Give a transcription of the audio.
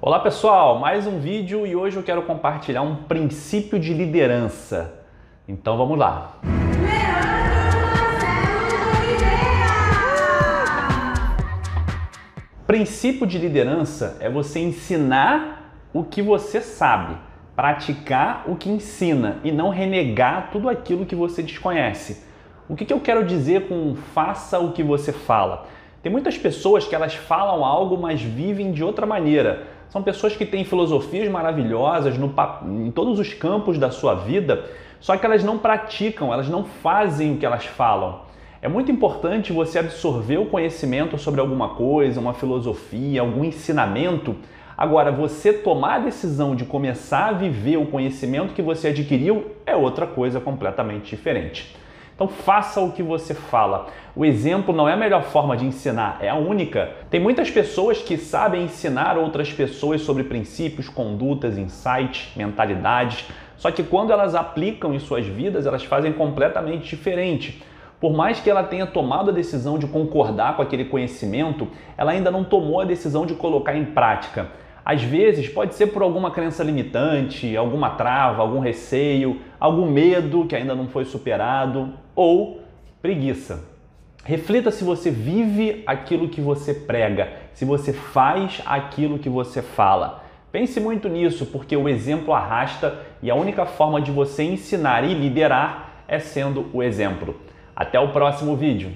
Olá pessoal, mais um vídeo e hoje eu quero compartilhar um princípio de liderança. Então vamos lá. Princípio de liderança é você ensinar o que você sabe, praticar o que ensina e não renegar tudo aquilo que você desconhece. O que, que eu quero dizer com faça o que você fala? Tem muitas pessoas que elas falam algo, mas vivem de outra maneira. São pessoas que têm filosofias maravilhosas no, em todos os campos da sua vida, só que elas não praticam, elas não fazem o que elas falam. É muito importante você absorver o conhecimento sobre alguma coisa, uma filosofia, algum ensinamento. Agora, você tomar a decisão de começar a viver o conhecimento que você adquiriu é outra coisa completamente diferente. Então faça o que você fala. O exemplo não é a melhor forma de ensinar, é a única. Tem muitas pessoas que sabem ensinar outras pessoas sobre princípios, condutas, insights, mentalidades, só que quando elas aplicam em suas vidas, elas fazem completamente diferente. Por mais que ela tenha tomado a decisão de concordar com aquele conhecimento, ela ainda não tomou a decisão de colocar em prática. Às vezes pode ser por alguma crença limitante, alguma trava, algum receio, algum medo que ainda não foi superado ou preguiça. Reflita se você vive aquilo que você prega, se você faz aquilo que você fala. Pense muito nisso, porque o exemplo arrasta e a única forma de você ensinar e liderar é sendo o exemplo. Até o próximo vídeo.